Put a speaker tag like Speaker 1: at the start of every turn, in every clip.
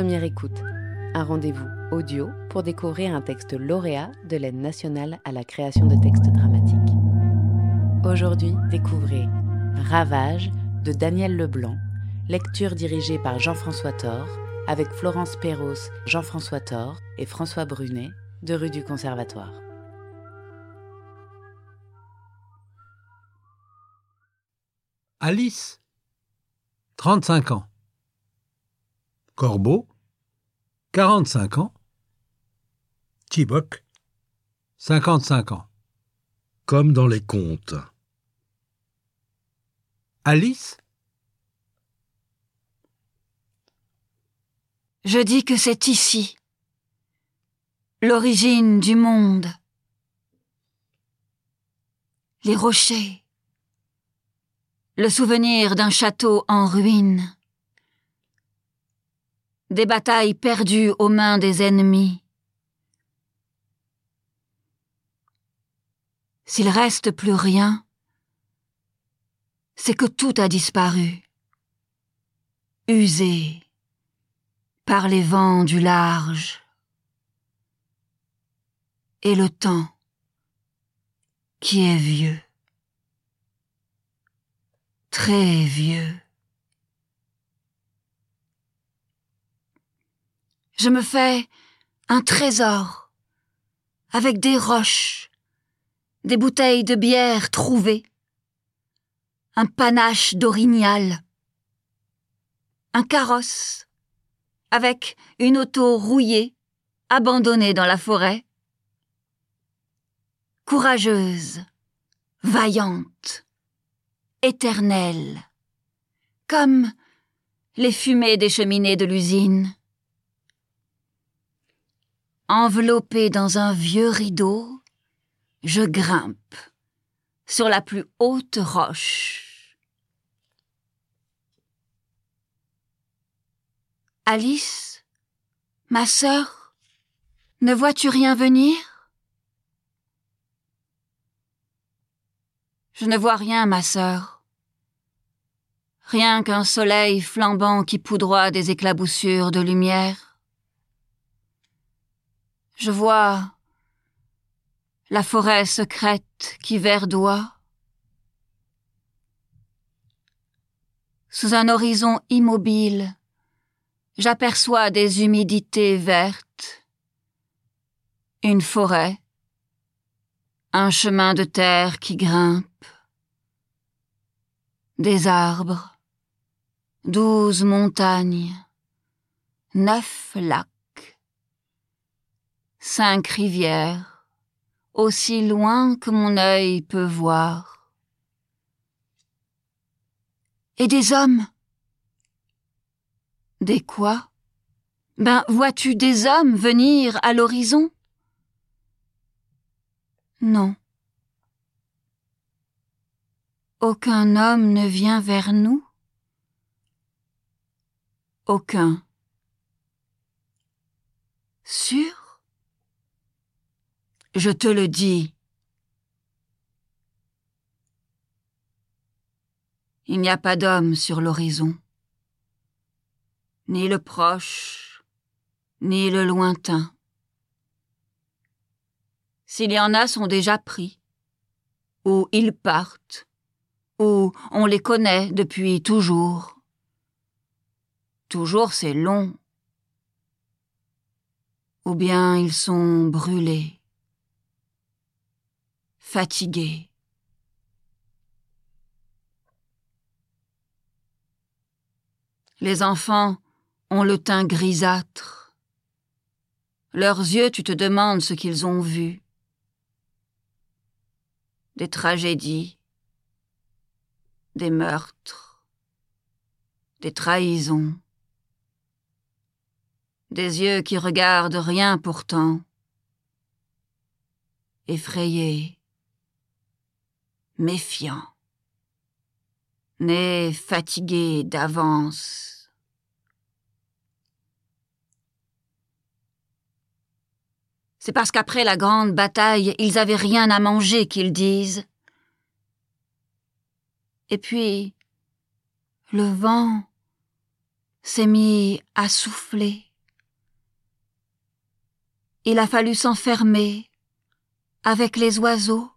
Speaker 1: Première écoute, un rendez-vous audio pour découvrir un texte lauréat de l'aide nationale à la création de textes dramatiques. Aujourd'hui, découvrez Ravage de Daniel Leblanc, lecture dirigée par Jean-François Thor, avec Florence Perros, Jean-François Thor et François Brunet de rue du Conservatoire.
Speaker 2: Alice, 35 ans. Corbeau, 45 ans.
Speaker 3: Tibok,
Speaker 2: 55 ans.
Speaker 3: comme dans les contes.
Speaker 2: Alice,
Speaker 4: Je dis que c'est ici, l'origine du monde. Les rochers, le souvenir d'un château en ruine, des batailles perdues aux mains des ennemis. S'il reste plus rien, c'est que tout a disparu, usé par les vents du large. Et le temps qui est vieux, très vieux. Je me fais un trésor avec des roches, des bouteilles de bière trouvées, un panache d'orignal, un carrosse avec une auto rouillée, abandonnée dans la forêt. Courageuse, vaillante, éternelle, comme les fumées des cheminées de l'usine. Enveloppée dans un vieux rideau, je grimpe sur la plus haute roche. Alice, ma sœur, ne vois-tu rien venir? Je ne vois rien, ma sœur. Rien qu'un soleil flambant qui poudroie des éclaboussures de lumière. Je vois la forêt secrète qui verdoie. Sous un horizon immobile, j'aperçois des humidités vertes, une forêt, un chemin de terre qui grimpe, des arbres, douze montagnes, neuf lacs, cinq rivières, aussi loin que mon œil peut voir. Et des hommes? Des quoi? Ben, vois-tu des hommes venir à l'horizon? Non. Aucun homme ne vient vers nous? Aucun. Sûr? Je te le dis. Il n'y a pas d'homme sur l'horizon. Ni le proche, ni le lointain. S'il y en a, sont déjà pris. Ou ils partent. Ou on les connaît depuis toujours. Toujours c'est long. Ou bien ils sont brûlés, Les enfants ont le teint grisâtre. Leurs yeux, tu te demandes ce qu'ils ont vu. Des tragédies, des meurtres, des trahisons, des yeux qui regardent rien pourtant, effrayés, méfiants, nés fatigués d'avance. C'est parce qu'après la grande bataille, ils avaient rien à manger qu'ils disent. Et puis, le vent s'est mis à souffler. il a fallu s'enfermer avec les oiseaux.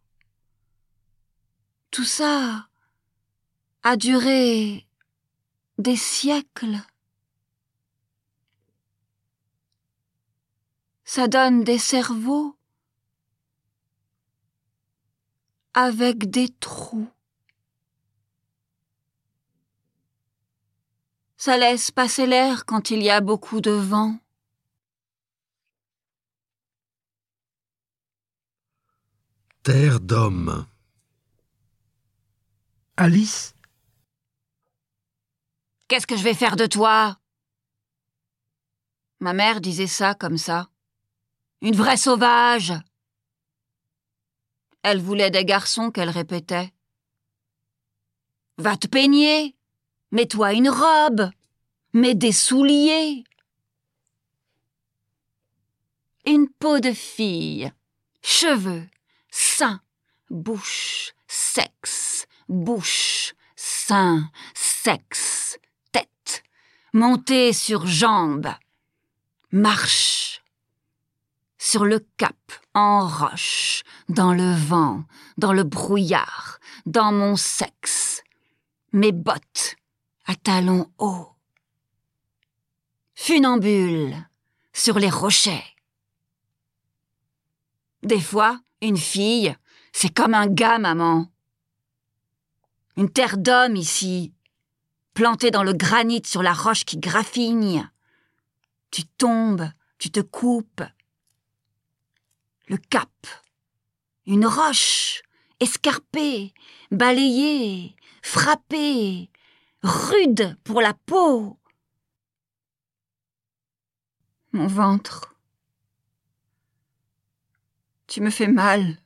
Speaker 4: Tout ça a duré des siècles. Ça donne des cerveaux avec des trous. Ça laisse passer l'air quand il y a beaucoup de vent.
Speaker 3: Terre d'hommes.
Speaker 2: Alice?
Speaker 4: Qu'est-ce que je vais faire de toi? Ma mère disait ça comme ça. Une vraie sauvage. Elle voulait des garçons qu'elle répétait. Va te peigner. Mets-toi une robe. Mets des souliers. Une peau de fille. Cheveux. Sein. Bouche. Sexe. Bouche. Sein. Sexe. Tête. Monter sur jambes. Marche. Sur le cap, en roche, dans le vent, dans le brouillard, dans mon sexe. Mes bottes à talons hauts. Funambule sur les rochers. Des fois, une fille, c'est comme un gars, maman. Une terre d'homme ici, plantée dans le granit sur la roche qui graffigne. Tu tombes, tu te coupes. Le cap. Une roche, escarpée, balayée, frappée, rude pour la peau. Mon ventre. Tu me fais mal.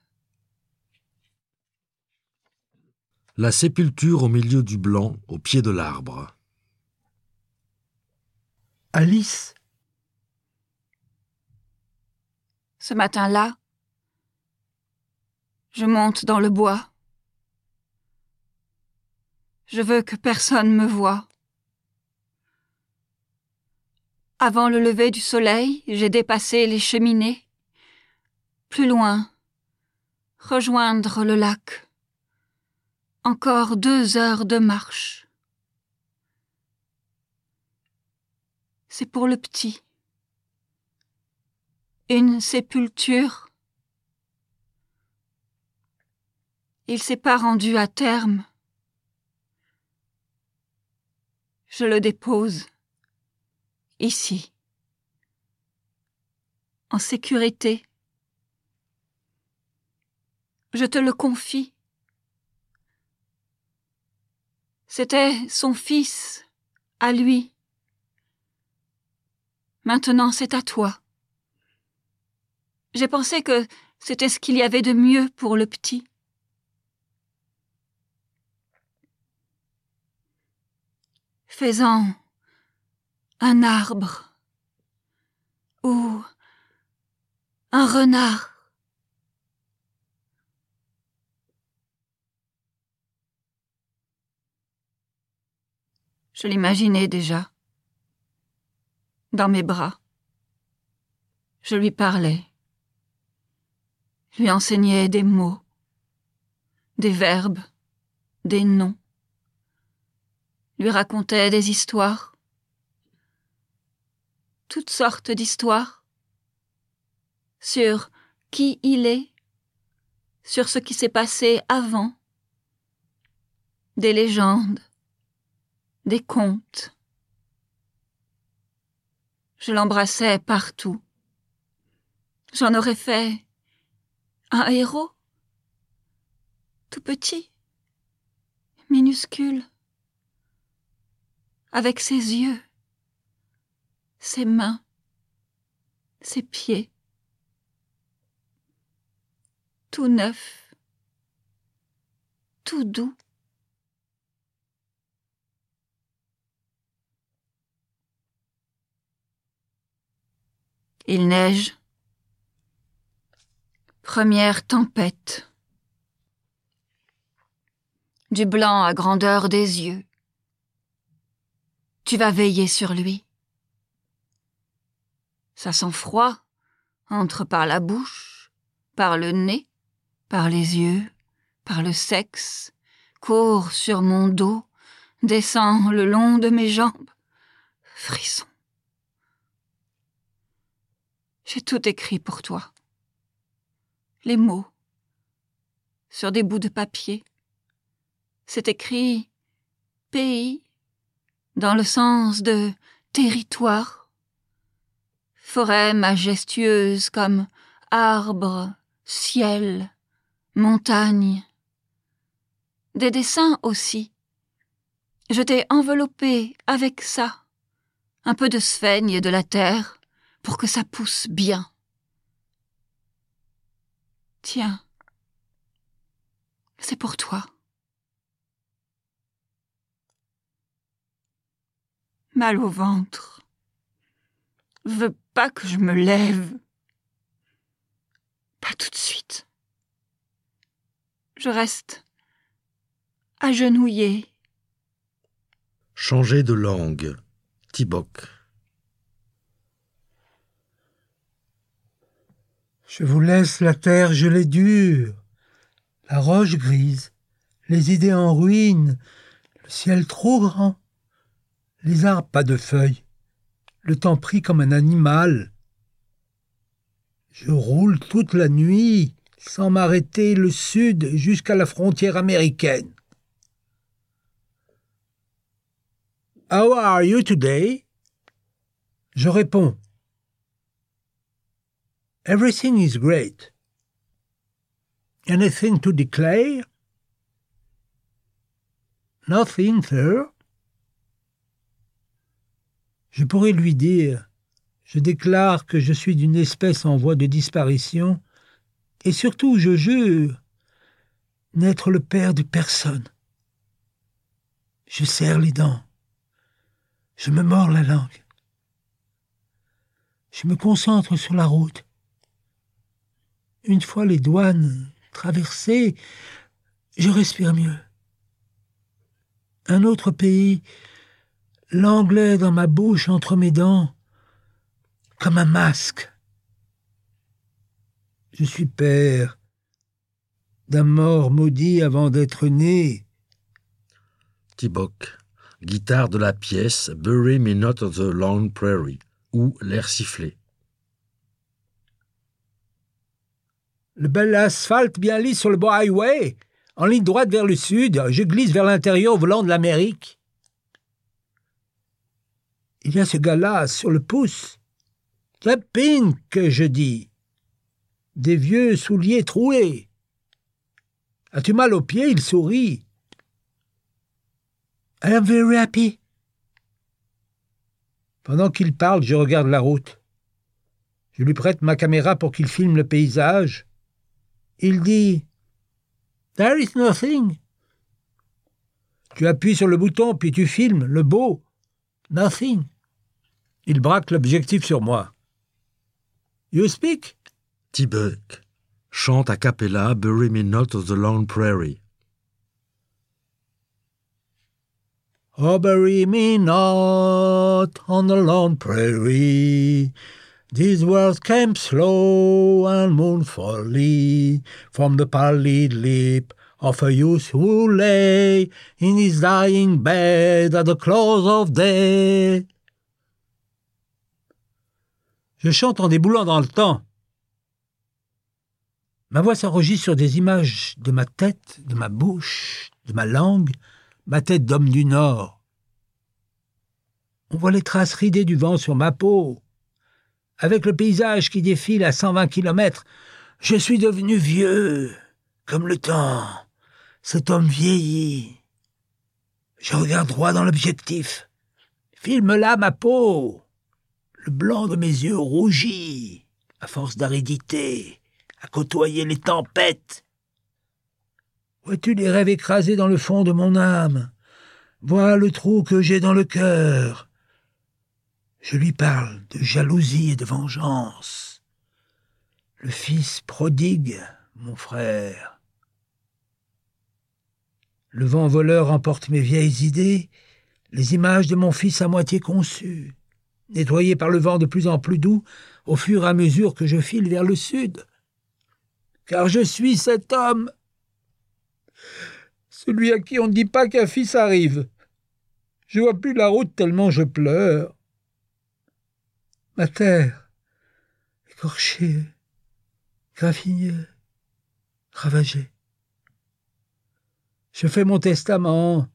Speaker 3: La sépulture au milieu du blanc, au pied de l'arbre.
Speaker 2: Alice
Speaker 4: Ce matin-là, je monte dans le bois. Je veux que personne me voie. Avant le lever du soleil, j'ai dépassé les cheminées. Plus loin, rejoindre le lac. Encore deux heures de marche. C'est pour le petit. Une sépulture. Il s'est pas rendu à terme. Je le dépose ici, en sécurité. Je te le confie. C'était son fils, à lui. Maintenant c'est à toi. J'ai pensé que c'était ce qu'il y avait de mieux pour le petit. Fais-en un arbre ou un renard. Je l'imaginais déjà. Dans mes bras. Je lui parlais. Lui enseignais des mots, des verbes, des noms. Lui racontais des histoires. Toutes sortes d'histoires. Sur qui il est, sur ce qui s'est passé avant. Des légendes, des contes. Je l'embrassais partout. J'en aurais fait un héros, tout petit, minuscule, avec ses yeux, ses mains, ses pieds, tout neuf, tout doux. Il neige. Première tempête. Du blanc à grandeur des yeux. Tu vas veiller sur lui. Ça sent froid entre par la bouche, par le nez, par les yeux, par le sexe, court sur mon dos, descend le long de mes jambes. Frisson. J'ai tout écrit pour toi. Les mots. Sur des bouts de papier. C'est écrit pays dans le sens de territoire. Forêt majestueuse comme arbre, ciel, montagne. Des dessins aussi. Je t'ai enveloppé avec ça. Un peu de sphaigne de la terre pour que ça pousse bien. Tiens, c'est pour toi. Mal au ventre. Veux pas que je me lève. Pas tout de suite. Je reste agenouillée.
Speaker 3: Changer de langue. Tibok.
Speaker 2: Je vous laisse la terre gelée dure, la roche grise, les idées en ruine, le ciel trop grand, les arbres pas de feuilles, le temps pris comme un animal. Je roule toute la nuit, sans m'arrêter, le sud jusqu'à la frontière américaine. How are you today? Je réponds. Everything is great. Anything to declare? Nothing, sir. Je pourrais lui dire Je déclare que je suis d'une espèce en voie de disparition, et surtout je jure n'être le père de personne. Je serre les dents. Je me mords la langue. Je me concentre sur la route. Une fois les douanes traversées, je respire mieux. Un autre pays, l'anglais dans ma bouche entre mes dents, comme un masque. Je suis père d'un mort maudit avant d'être né.
Speaker 3: Tibok. Guitare de la pièce Bury Me Not on the Long Prairie ou L'air sifflé.
Speaker 2: Le bel asphalte bien lisse sur le beau highway, en ligne droite vers le sud, je glisse vers l'intérieur volant de l'Amérique. Il y a ce gars-là sur le pouce. Très que je dis. Des vieux souliers troués. As-tu mal aux pieds? Il sourit. I am very happy. Pendant qu'il parle, je regarde la route. Je lui prête ma caméra pour qu'il filme le paysage. Il dit There is nothing. Tu appuies sur le bouton, puis tu filmes le beau. Nothing. Il braque l'objectif sur moi. You speak?
Speaker 3: Tibok chante a cappella Bury Me Not of the Long Prairie.
Speaker 2: Oh, bury me not on the lone prairie. These words came slow and mournfully from the pallid lip of a youth who lay in his dying bed at the close of day. Je chante en déboulant dans le temps. Ma voix s'enregistre sur des images de ma tête, de ma bouche, de ma langue, ma tête d'homme du Nord. On voit les traces ridées du vent sur ma peau. Avec le paysage qui défile à 120 kilomètres, je suis devenu vieux, comme le temps, cet homme vieilli. Je regarde droit dans l'objectif. Filme là ma peau. Le blanc de mes yeux rougit, à force d'aridité, à côtoyer les tempêtes. Vois-tu les rêves écrasés dans le fond de mon âme? Vois le trou que j'ai dans le cœur. Je lui parle de jalousie et de vengeance. Le fils prodigue, mon frère. Le vent voleur emporte mes vieilles idées, les images de mon fils à moitié conçu. nettoyé par le vent de plus en plus doux au fur et à mesure que je file vers le sud. Car je suis cet homme, celui à qui on ne dit pas qu'un fils arrive. Je vois plus la route tellement je pleure. Ma terre, écorchée, graffignée, ravagée. Je fais mon testament.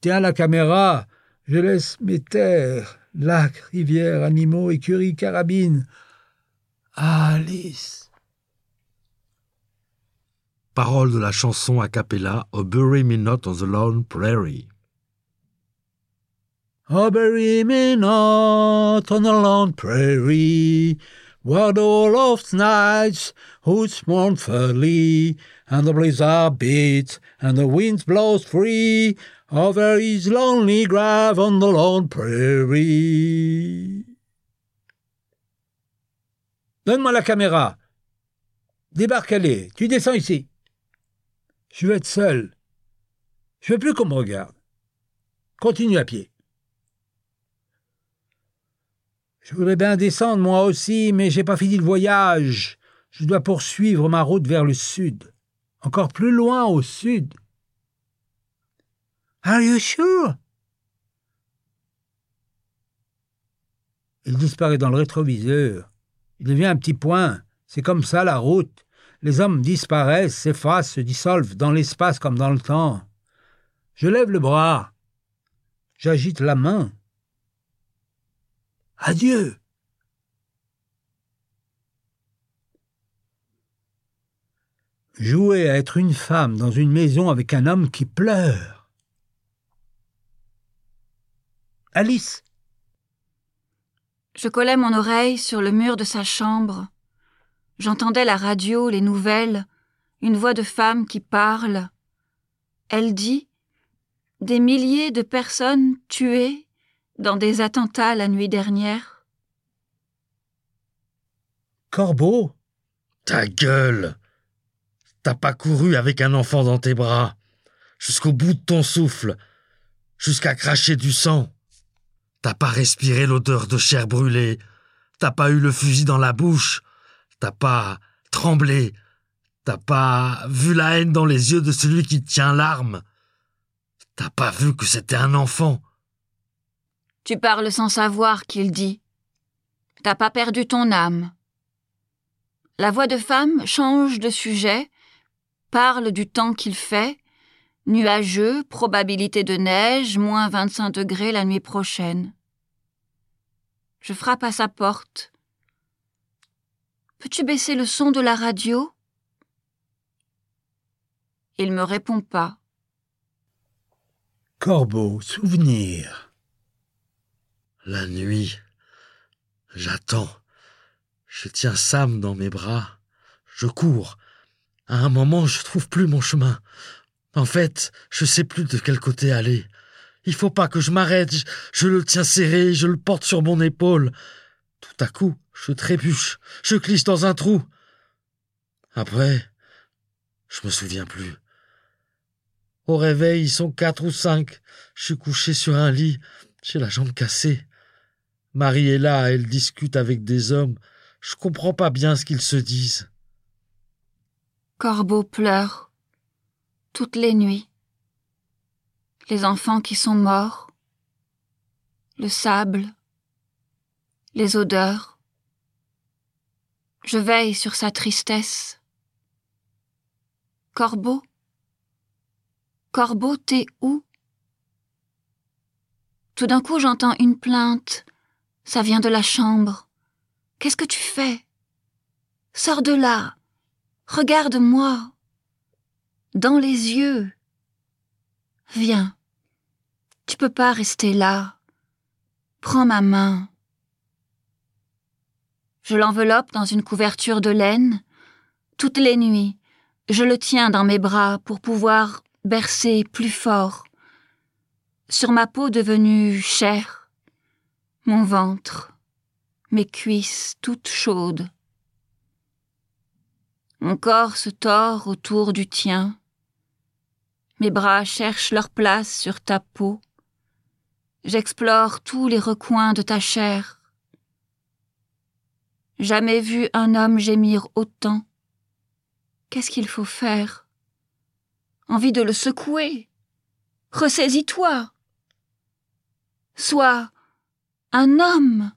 Speaker 2: Tiens la caméra, je laisse mes terres, lacs, rivières, animaux, écuries, carabines. Alice.
Speaker 3: Parole de la chanson a cappella Oh Bury Me Not on the Lone Prairie.
Speaker 2: Oh, bury me not on the lone prairie, where the wolf's nights hoots mournfully, and the blizzard beats, and the wind blows free, over his lonely grave on the lone prairie. Donne-moi la caméra. Débarque-les. Tu descends ici. Je veux être seul. Je veux plus qu'on me regarde. Continue à pied. Je voudrais bien descendre moi aussi, mais j'ai pas fini le voyage. Je dois poursuivre ma route vers le sud. Encore plus loin au sud. Are you sure? Il disparaît dans le rétroviseur. Il devient un petit point. C'est comme ça la route. Les hommes disparaissent, s'effacent, se dissolvent dans l'espace comme dans le temps. Je lève le bras. J'agite la main. Adieu. Jouer à être une femme dans une maison avec un homme qui pleure. Alice.
Speaker 4: Je collais mon oreille sur le mur de sa chambre. J'entendais la radio, les nouvelles, une voix de femme qui parle. Elle dit Des milliers de personnes tuées dans des attentats la nuit dernière.
Speaker 2: Corbeau?
Speaker 3: Ta gueule T'as pas couru avec un enfant dans tes bras, jusqu'au bout de ton souffle, jusqu'à cracher du sang. T'as pas respiré l'odeur de chair brûlée, t'as pas eu le fusil dans la bouche, t'as pas tremblé, t'as pas vu la haine dans les yeux de celui qui tient l'arme, t'as pas vu que c'était un enfant.
Speaker 4: Tu parles sans savoir qu'il dit. T'as pas perdu ton âme. La voix de femme change de sujet, parle du temps qu'il fait, nuageux, probabilité de neige, moins 25 degrés la nuit prochaine. Je frappe à sa porte. Peux-tu baisser le son de la radio? Il me répond pas.
Speaker 2: Corbeau, souvenir.
Speaker 3: La nuit. J'attends. Je tiens Sam dans mes bras. Je cours. À un moment, je trouve plus mon chemin. En fait, je sais plus de quel côté aller. Il faut pas que je m'arrête. Je, le tiens serré, je le porte sur mon épaule. Tout à coup, je trébuche. Je glisse dans un trou. Après, je me souviens plus. Au réveil, ils sont quatre ou cinq. Je suis couché sur un lit. J'ai la jambe cassée. Marie est là, elle discute avec des hommes. Je comprends pas bien ce qu'ils se disent.
Speaker 4: Corbeau pleure. Toutes les nuits. Les enfants qui sont morts. Le sable. Les odeurs. Je veille sur sa tristesse. Corbeau. Corbeau, t'es où? Tout d'un coup, j'entends une plainte. Ça vient de la chambre. Qu'est-ce que tu fais? Sors de là. Regarde-moi. Dans les yeux. Viens. Tu peux pas rester là. Prends ma main. Je l'enveloppe dans une couverture de laine. Toutes les nuits, je le tiens dans mes bras pour pouvoir bercer plus fort. Sur ma peau devenue chair, mon ventre, mes cuisses toutes chaudes. Mon corps se tord autour du tien. Mes bras cherchent leur place sur ta peau. J'explore tous les recoins de ta chair. Jamais vu un homme gémir autant. Qu'est-ce qu'il faut faire? Envie de le secouer? Ressaisis-toi. Sois un homme.